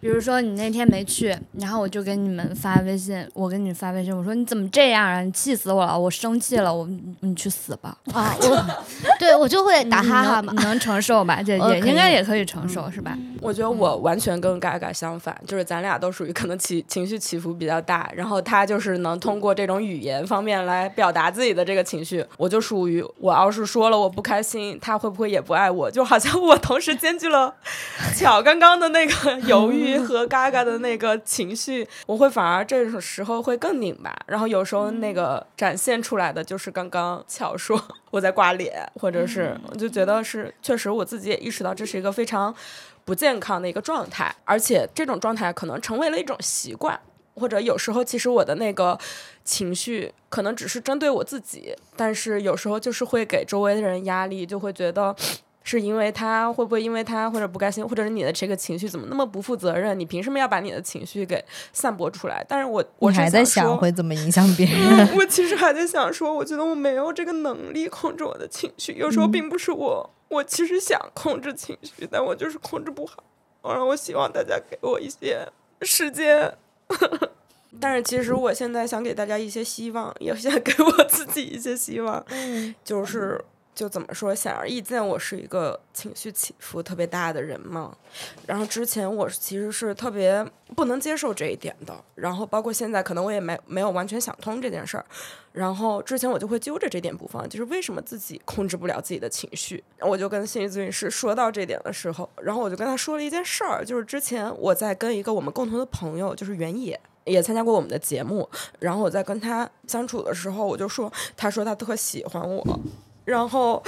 比如说你那天没去，然后我就给你们发微信，我给你发微信，我说你怎么这样啊？你气死我了，我生气了，我你去死吧！啊，我对我就会 *laughs* 打哈哈嘛你。能能承受吧？*laughs* 这也应该也可以承受，是吧？我觉得我完全跟嘎嘎相反，就是咱俩都属于可能起情绪起伏比较大，然后他就是能通过这种语言方面来表达自己的这个情绪。我就属于我要是说了我不开心，他会不会也不爱我？就好像我同时兼具了 *laughs* 巧刚刚的那个犹豫和嘎嘎的那个情绪，我会反而这种时候会更拧巴，然后有时候那个展现出来的就是刚刚巧说 *laughs* 我在挂脸，或者是我就觉得是确实我自己也意识到这是一个非常。不健康的一个状态，而且这种状态可能成为了一种习惯，或者有时候其实我的那个情绪可能只是针对我自己，但是有时候就是会给周围的人压力，就会觉得。是因为他会不会因为他或者不开心，或者是你的这个情绪怎么那么不负责任？你凭什么要把你的情绪给散播出来？但是我我是还在想会怎么影响别人？嗯，我其实还在想说，我觉得我没有这个能力控制我的情绪，有时候并不是我，我其实想控制情绪，但我就是控制不好。然后我希望大家给我一些时间。*laughs* 但是其实我现在想给大家一些希望，也想给我自己一些希望，就是就怎么说，显而易见，我是一个情绪起伏特别大的人嘛。然后之前我其实是特别不能接受这一点的，然后包括现在，可能我也没没有完全想通这件事儿。然后之前我就会揪着这点不放，就是为什么自己控制不了自己的情绪。我就跟心理咨询师说到这点的时候，然后我就跟他说了一件事儿，就是之前我在跟一个我们共同的朋友，就是原野。也参加过我们的节目，然后我在跟他相处的时候，我就说，他说他特喜欢我，然后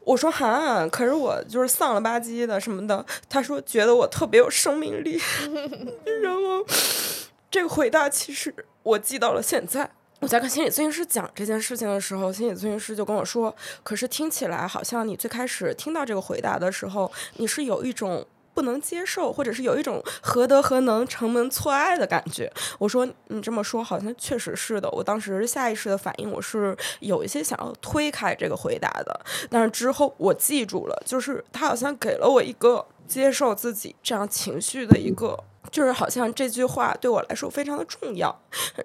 我说哈，可是我就是丧了吧唧的什么的，他说觉得我特别有生命力，*laughs* 然后这个回答其实我记到了现在。我在跟心理咨询师讲这件事情的时候，心理咨询师就跟我说：“可是听起来好像你最开始听到这个回答的时候，你是有一种不能接受，或者是有一种何德何能、城门错爱的感觉。”我说：“你这么说好像确实是的。”我当时下意识的反应，我是有一些想要推开这个回答的，但是之后我记住了，就是他好像给了我一个接受自己这样情绪的一个，就是好像这句话对我来说非常的重要。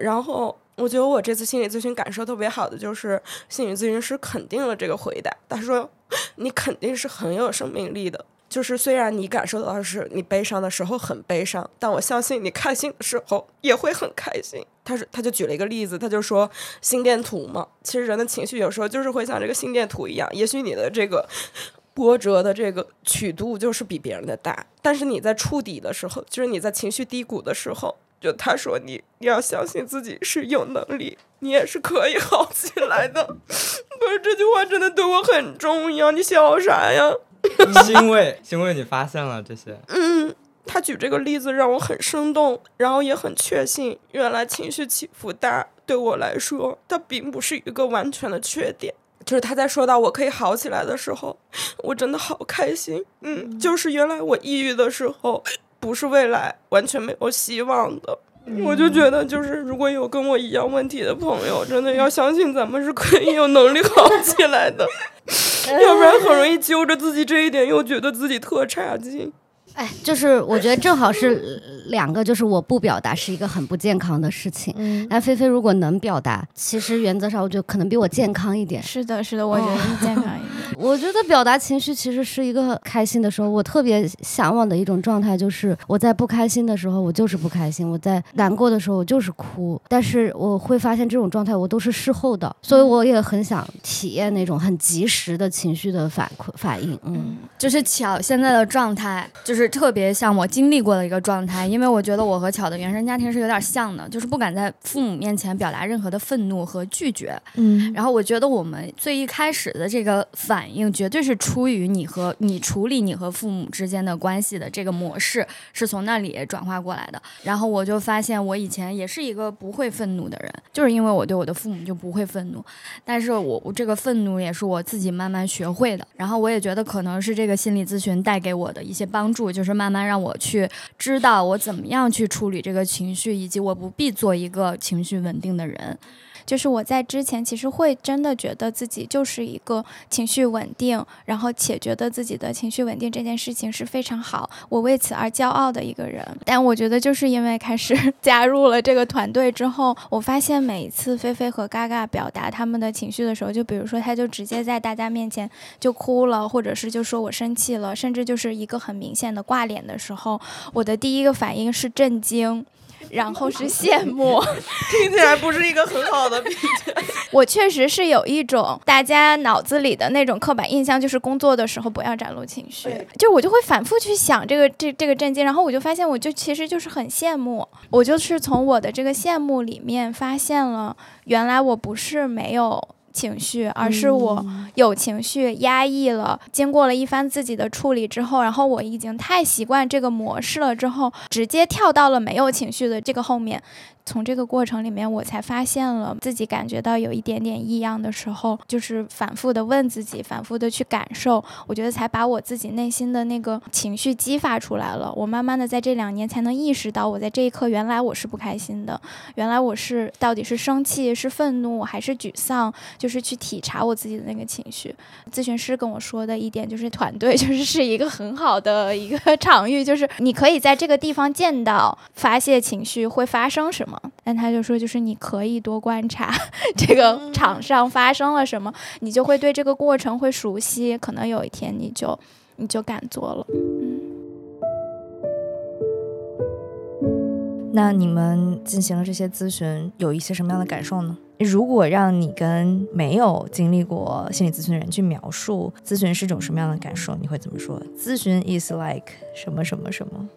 然后我觉得我这次心理咨询感受特别好的就是心理咨询师肯定了这个回答，他说你肯定是很有生命力的。就是虽然你感受到的是你悲伤的时候很悲伤，但我相信你开心的时候也会很开心。他是他就举了一个例子，他就说心电图嘛，其实人的情绪有时候就是会像这个心电图一样，也许你的这个波折的这个曲度就是比别人的大，但是你在触底的时候，就是你在情绪低谷的时候，就他说你你要相信自己是有能力，你也是可以好起来的。*laughs* 可是这句话真的对我很重要，你笑啥呀？*laughs* 欣慰，欣慰你发现了这些。嗯，他举这个例子让我很生动，然后也很确信，原来情绪起伏大对我来说，它并不是一个完全的缺点。就是他在说到我可以好起来的时候，*laughs* 我真的好开心。嗯，就是原来我抑郁的时候，不是未来完全没有希望的。我就觉得，就是如果有跟我一样问题的朋友，真的要相信咱们是可以有能力好起来的，*laughs* 要不然很容易揪着自己这一点，又觉得自己特差劲。哎，就是我觉得正好是两个，就是我不表达是一个很不健康的事情。嗯，那菲菲如果能表达，其实原则上我觉得可能比我健康一点。是的，是的，我觉得你健康一点。*laughs* 我觉得表达情绪其实是一个开心的时候，我特别向往的一种状态，就是我在不开心的时候，我就是不开心；我在难过的时候，我就是哭。但是我会发现这种状态我都是事后的，所以我也很想体验那种很及时的情绪的反馈反应。嗯，就是巧现在的状态，就是特别像我经历过的一个状态，因为我觉得我和巧的原生家庭是有点像的，就是不敢在父母面前表达任何的愤怒和拒绝。嗯，然后我觉得我们最一开始的这个反反应，绝对是出于你和你处理你和父母之间的关系的这个模式，是从那里转化过来的。然后我就发现，我以前也是一个不会愤怒的人，就是因为我对我的父母就不会愤怒。但是我我这个愤怒也是我自己慢慢学会的。然后我也觉得可能是这个心理咨询带给我的一些帮助，就是慢慢让我去知道我怎么样去处理这个情绪，以及我不必做一个情绪稳定的人。就是我在之前其实会真的觉得自己就是一个情绪稳定，然后且觉得自己的情绪稳定这件事情是非常好，我为此而骄傲的一个人。但我觉得就是因为开始 *laughs* 加入了这个团队之后，我发现每一次菲菲和嘎嘎表达他们的情绪的时候，就比如说他就直接在大家面前就哭了，或者是就说我生气了，甚至就是一个很明显的挂脸的时候，我的第一个反应是震惊。然后是羡慕，*laughs* 听起来不是一个很好的比较。*laughs* 我确实是有一种大家脑子里的那种刻板印象，就是工作的时候不要展露情绪，就我就会反复去想这个这这个震惊，然后我就发现，我就其实就是很羡慕，我就是从我的这个羡慕里面发现了，原来我不是没有。情绪，而是我有情绪压抑了。经过了一番自己的处理之后，然后我已经太习惯这个模式了，之后直接跳到了没有情绪的这个后面。从这个过程里面，我才发现了自己感觉到有一点点异样的时候，就是反复的问自己，反复的去感受，我觉得才把我自己内心的那个情绪激发出来了。我慢慢的在这两年才能意识到，我在这一刻原来我是不开心的，原来我是到底是生气、是愤怒还是沮丧，就是去体察我自己的那个情绪。咨询师跟我说的一点就是，团队 *laughs* 就是是一个很好的一个 *laughs* 场域，就是你可以在这个地方见到发泄情绪会发生什么。但他就说，就是你可以多观察 *laughs* 这个场上发生了什么，你就会对这个过程会熟悉，可能有一天你就你就敢做了。嗯。那你们进行了这些咨询，有一些什么样的感受呢？如果让你跟没有经历过心理咨询的人去描述咨询是种什么样的感受，你会怎么说？咨询 is like 什么什么什么？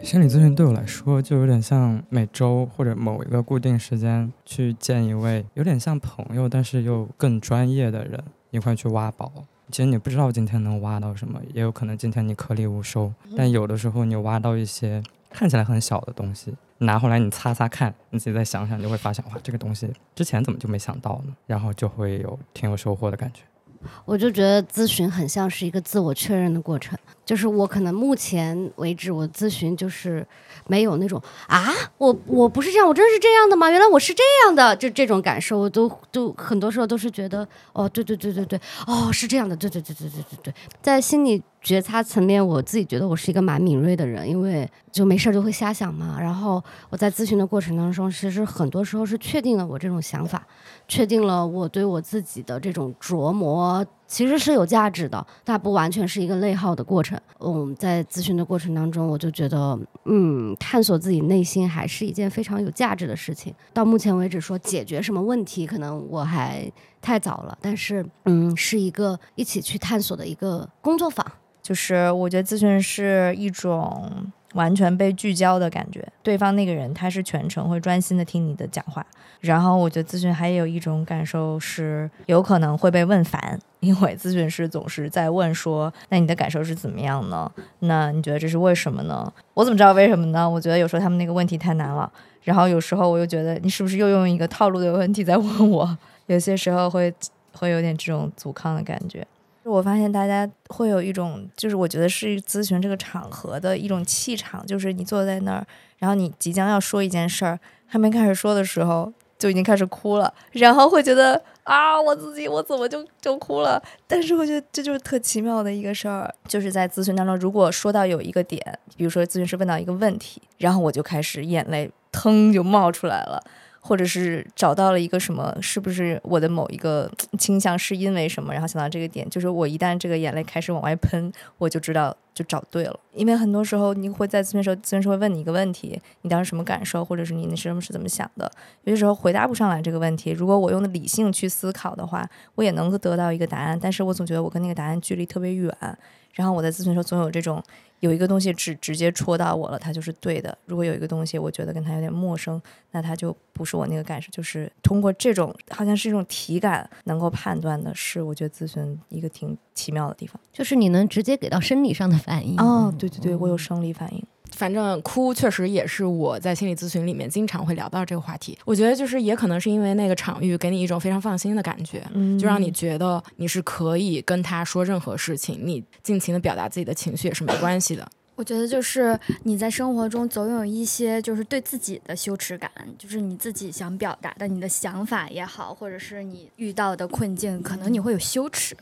心理咨询对我来说，就有点像每周或者某一个固定时间去见一位有点像朋友，但是又更专业的人，一块去挖宝。其实你不知道今天能挖到什么，也有可能今天你颗粒无收。但有的时候你挖到一些看起来很小的东西，拿回来你擦擦看，你自己再想想，你就会发现哇，这个东西之前怎么就没想到呢？然后就会有挺有收获的感觉。我就觉得咨询很像是一个自我确认的过程，就是我可能目前为止我咨询就是没有那种啊，我我不是这样，我真是这样的吗？原来我是这样的，就这种感受，我都都很多时候都是觉得哦，对对对对对，哦是这样的，对对对对对对对，在心里觉察层面，我自己觉得我是一个蛮敏锐的人，因为就没事儿就会瞎想嘛。然后我在咨询的过程当中，其实很多时候是确定了我这种想法，确定了我对我自己的这种琢磨其实是有价值的，但不完全是一个内耗的过程。嗯，在咨询的过程当中，我就觉得，嗯，探索自己内心还是一件非常有价值的事情。到目前为止，说解决什么问题，可能我还太早了，但是，嗯，是一个一起去探索的一个工作坊。就是我觉得咨询是一种完全被聚焦的感觉，对方那个人他是全程会专心的听你的讲话。然后我觉得咨询还有一种感受是有可能会被问烦，因为咨询师总是在问说：“那你的感受是怎么样呢？那你觉得这是为什么呢？”我怎么知道为什么呢？我觉得有时候他们那个问题太难了，然后有时候我又觉得你是不是又用一个套路的问题在问我？有些时候会会有点这种阻抗的感觉。我发现大家会有一种，就是我觉得是咨询这个场合的一种气场，就是你坐在那儿，然后你即将要说一件事儿，还没开始说的时候就已经开始哭了，然后会觉得啊，我自己我怎么就就哭了？但是我觉得这就是特奇妙的一个事儿，就是在咨询当中，如果说到有一个点，比如说咨询师问到一个问题，然后我就开始眼泪腾就冒出来了。或者是找到了一个什么，是不是我的某一个倾向是因为什么？然后想到这个点，就是我一旦这个眼泪开始往外喷，我就知道就找对了。因为很多时候你会在咨询时候，咨询师会问你一个问题，你当时什么感受，或者是你那时候是怎么想的？有些时候回答不上来这个问题，如果我用的理性去思考的话，我也能够得到一个答案。但是我总觉得我跟那个答案距离特别远。然后我在咨询时候总有这种。有一个东西直直接戳到我了，它就是对的。如果有一个东西我觉得跟它有点陌生，那它就不是我那个感受。就是通过这种好像是一种体感能够判断的，是我觉得咨询一个挺奇妙的地方，就是你能直接给到生理上的反应。哦，对对对，我有生理反应。反正哭确实也是我在心理咨询里面经常会聊到这个话题。我觉得就是也可能是因为那个场域给你一种非常放心的感觉，就让你觉得你是可以跟他说任何事情，你尽情的表达自己的情绪也是没关系的。我觉得就是你在生活中总有一些就是对自己的羞耻感，就是你自己想表达的你的想法也好，或者是你遇到的困境，可能你会有羞耻。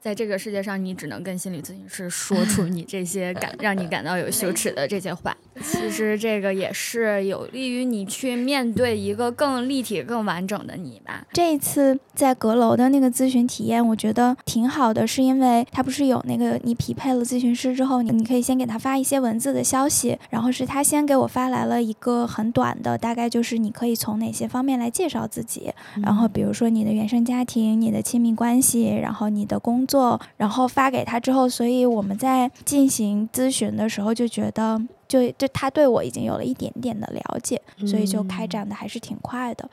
在这个世界上，你只能跟心理咨询师说出你这些感让你感到有羞耻的这些话。其实这个也是有利于你去面对一个更立体、更完整的你吧。这一次在阁楼的那个咨询体验，我觉得挺好的，是因为他不是有那个你匹配了咨询师之后，你你可以先给他发。一些文字的消息，然后是他先给我发来了一个很短的，大概就是你可以从哪些方面来介绍自己，然后比如说你的原生家庭、你的亲密关系，然后你的工作，然后发给他之后，所以我们在进行咨询的时候就觉得，就就他对我已经有了一点点的了解，所以就开展的还是挺快的。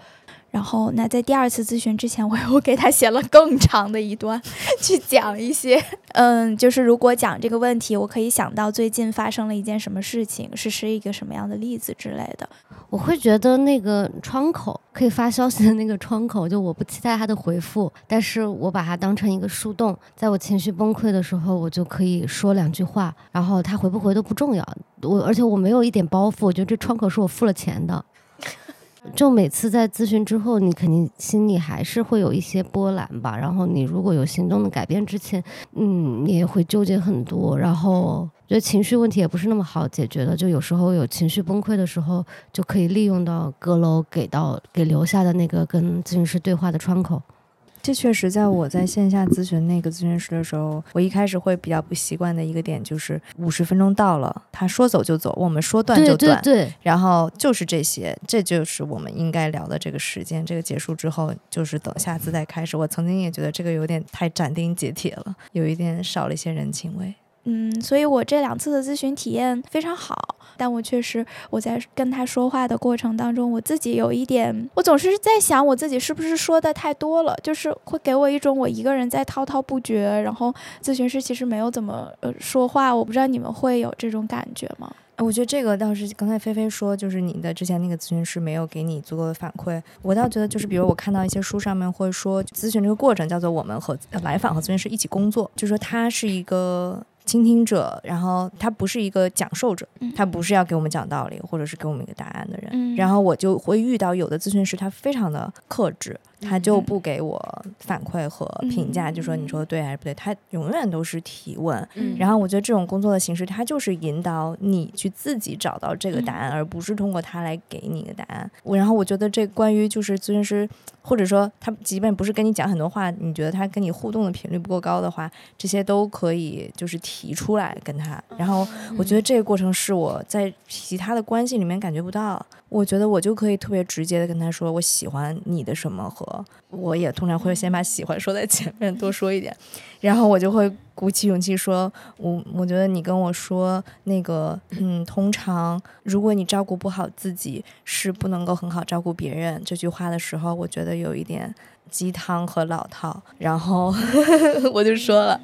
然后，那在第二次咨询之前，我又给他写了更长的一段，去讲一些，嗯，就是如果讲这个问题，我可以想到最近发生了一件什么事情，是是一个什么样的例子之类的。我会觉得那个窗口可以发消息的那个窗口，就我不期待他的回复，但是我把它当成一个树洞，在我情绪崩溃的时候，我就可以说两句话，然后他回不回都不重要。我而且我没有一点包袱，我觉得这窗口是我付了钱的。就每次在咨询之后，你肯定心里还是会有一些波澜吧。然后你如果有行动的改变之前，嗯，你也会纠结很多。然后觉得情绪问题也不是那么好解决的。就有时候有情绪崩溃的时候，就可以利用到阁楼给到给留下的那个跟咨询师对话的窗口。这确实，在我在线下咨询那个咨询师的时候，我一开始会比较不习惯的一个点就是五十分钟到了，他说走就走，我们说断就断，对，然后就是这些，这就是我们应该聊的这个时间。这个结束之后，就是等下次再开始。我曾经也觉得这个有点太斩钉截铁了，有一点少了一些人情味。嗯，所以我这两次的咨询体验非常好，但我确实我在跟他说话的过程当中，我自己有一点，我总是在想我自己是不是说的太多了，就是会给我一种我一个人在滔滔不绝，然后咨询师其实没有怎么呃说话，我不知道你们会有这种感觉吗？我觉得这个倒是刚才菲菲说，就是你的之前那个咨询师没有给你足够的反馈，我倒觉得就是比如我看到一些书上面会说，咨询这个过程叫做我们和来访和咨询师一起工作，就说他是一个。倾听者，然后他不是一个讲授者，他不是要给我们讲道理或者是给我们一个答案的人。然后我就会遇到有的咨询师，他非常的克制，他就不给我反馈和评价，就说你说的对还是不对，他永远都是提问。嗯然后我觉得这种工作的形式，他就是引导你去自己找到这个答案，而不是通过他来给你一个答案。我然后我觉得这关于就是咨询师，或者说他即便不是跟你讲很多话，你觉得他跟你互动的频率不够高的话，这些都可以就是提出来跟他。然后我觉得这个过程是我在其他的关系里面感觉不到。我觉得我就可以特别直接的跟他说我喜欢你的什么和我也通常会先把喜欢说在前面多说一点，然后我就会鼓起勇气说，我我觉得你跟我说那个，嗯，通常如果你照顾不好自己，是不能够很好照顾别人这句话的时候，我觉得有一点鸡汤和老套，然后 *laughs* 我就说了，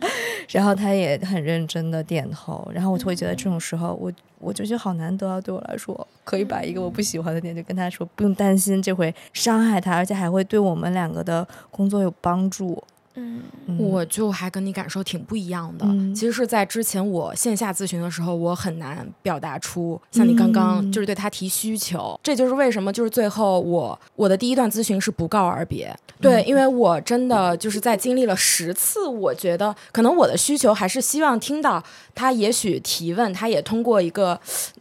然后他也很认真的点头，然后我就会觉得这种时候，我我就觉得好难得啊，对我来说，可以把一个我不喜欢的点就跟他说，不用担心这会伤害他，而且还会对我们两个的工作有帮助。嗯嗯我就还跟你感受挺不一样的。嗯其实是在之前我线下咨询的时候，我很难表达出像你刚刚嗯就是对他提需求，这就是为什么就是最后我我的第一段咨询是不告而别。对，因为我真的就是在经历了十次，我觉得可能我的需求还是希望听到他也许提问，他也通过一个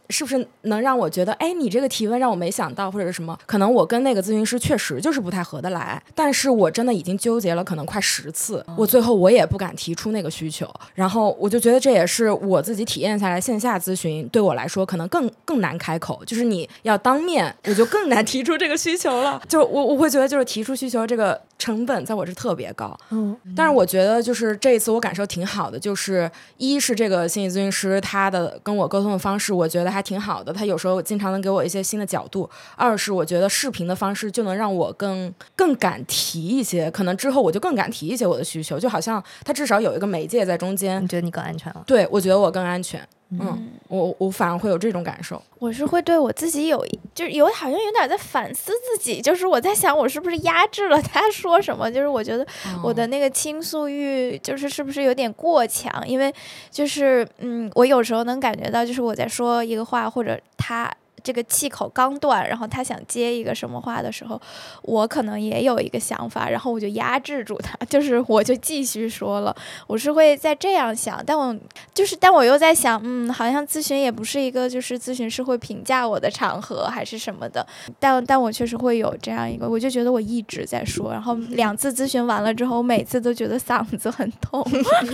是不是能让我觉得，哎，你这个提问让我没想到，或者是什么？可能我跟那个咨询师确实就是不太合得来，但是我真的已经纠结了可能快十次，我最后我也不敢提出那个需求，然后我就觉得这也是我自己体验下来线下咨询对我来说可能更更难开口，就是你要当面，我就更难提出这个需求了，*laughs* 就我我会觉得就是提出需求这个成本在我这特别高，嗯，但是我觉得就是这一次我感受挺好的，就是一是这个心理咨询师他的跟我沟通的方式，我觉得还挺好的，他有时候经常能给我一些新的角度；二是我觉得视频的方式就能让我更更敢提一些，可能之后我就更敢提一些我的需求，就好像他至少有一个媒介在中间你，觉得你更安全了？对我觉得我更安全，嗯，嗯，我我反而会有这种感受，我是会对我自己有一，就是有好像有点在反思自己，就是我在想我是不是压制了他说什么，就是我觉得我的那个倾诉欲就是是不是有点过强？因为就是嗯，我有时候能感觉到，就是我在说一个话，或者他这个气口刚断，然后他想接一个什么话的时候，我可能也有一个想法，然后我就压制住他，*laughs* 就是我就继续说了。我是会在这样想，但我就是，但我又在想，嗯，好像咨询也不是一个就是咨询师会评价我的场合还是什么的，但但我确实会有这样一个，我就觉得我一直在说，然后两次咨询完了之后，我每次都觉得嗓子很痛，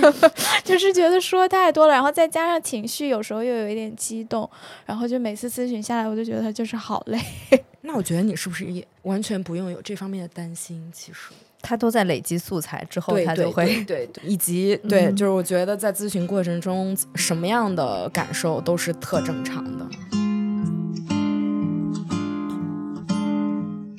*laughs* 就是觉得说太多了，然后再加上情绪有时候又有一点激动，然后就每次咨询下来，我就觉得他就是好累。*laughs* 那我觉得你是不是也完全不用有这方面的担心？其实。*laughs* 他都在累积素材之后，他就会对对对，*laughs* 以及对，嗯就是我觉得在咨询过程中，什么样的感受都是特正常的。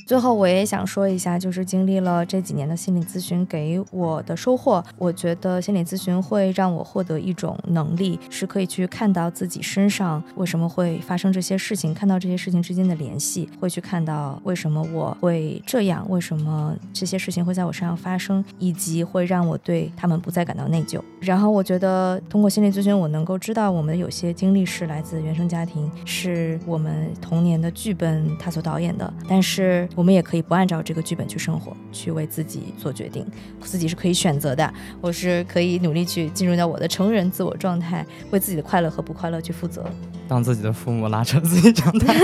最后，我也想说一下，就是经历了这几年的心理咨询给我的收获，我觉得心理咨询会让我获得一种能力，是可以去看到自己身上为什么会发生这些事情，看到这些事情之间的联系，会去看到为什么我会这样，为什么这些事情会在我身上发生，以及会让我对他们不再感到内疚。然后，我觉得通过心理咨询，我能够知道我们有些经历是来自原生家庭，是我们童年的剧本他所导演的，但是我们也可以不按照这个剧本去生活，去为自己做决定，自己是可以选择的。我是可以努力去进入到我的成人自我状态，为自己的快乐和不快乐去负责。当自己的父母拉扯自己长大。*laughs*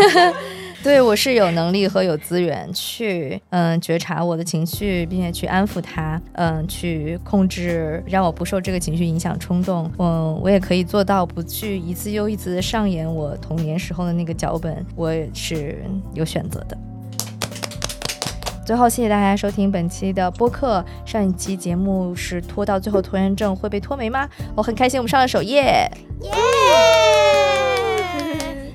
对我是有能力和有资源去嗯觉察我的情绪，并且去安抚他，嗯去控制，让我不受这个情绪影响冲动。嗯，我也可以做到不去一次又一次的上演我童年时候的那个脚本，我也是有选择的。最后，谢谢大家收听本期的播客。上一期节目是拖到最后拖延症会被拖没吗？我很开心，我们上了首页。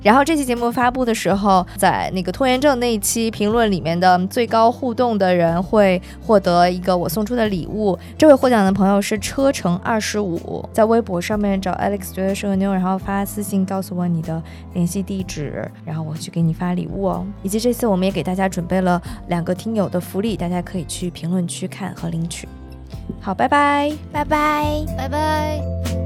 然后这期节目发布的时候，在那个拖延症那一期评论里面的最高互动的人会获得一个我送出的礼物。这位获奖的朋友是车程二十五，在微博上面找 Alex 觉得是个妞，然后发私信告诉我你的联系地址，然后我去给你发礼物哦。以及这次我们也给大家准备了两个听友的福利，大家可以去评论区看和领取。好，拜拜。拜拜。拜拜。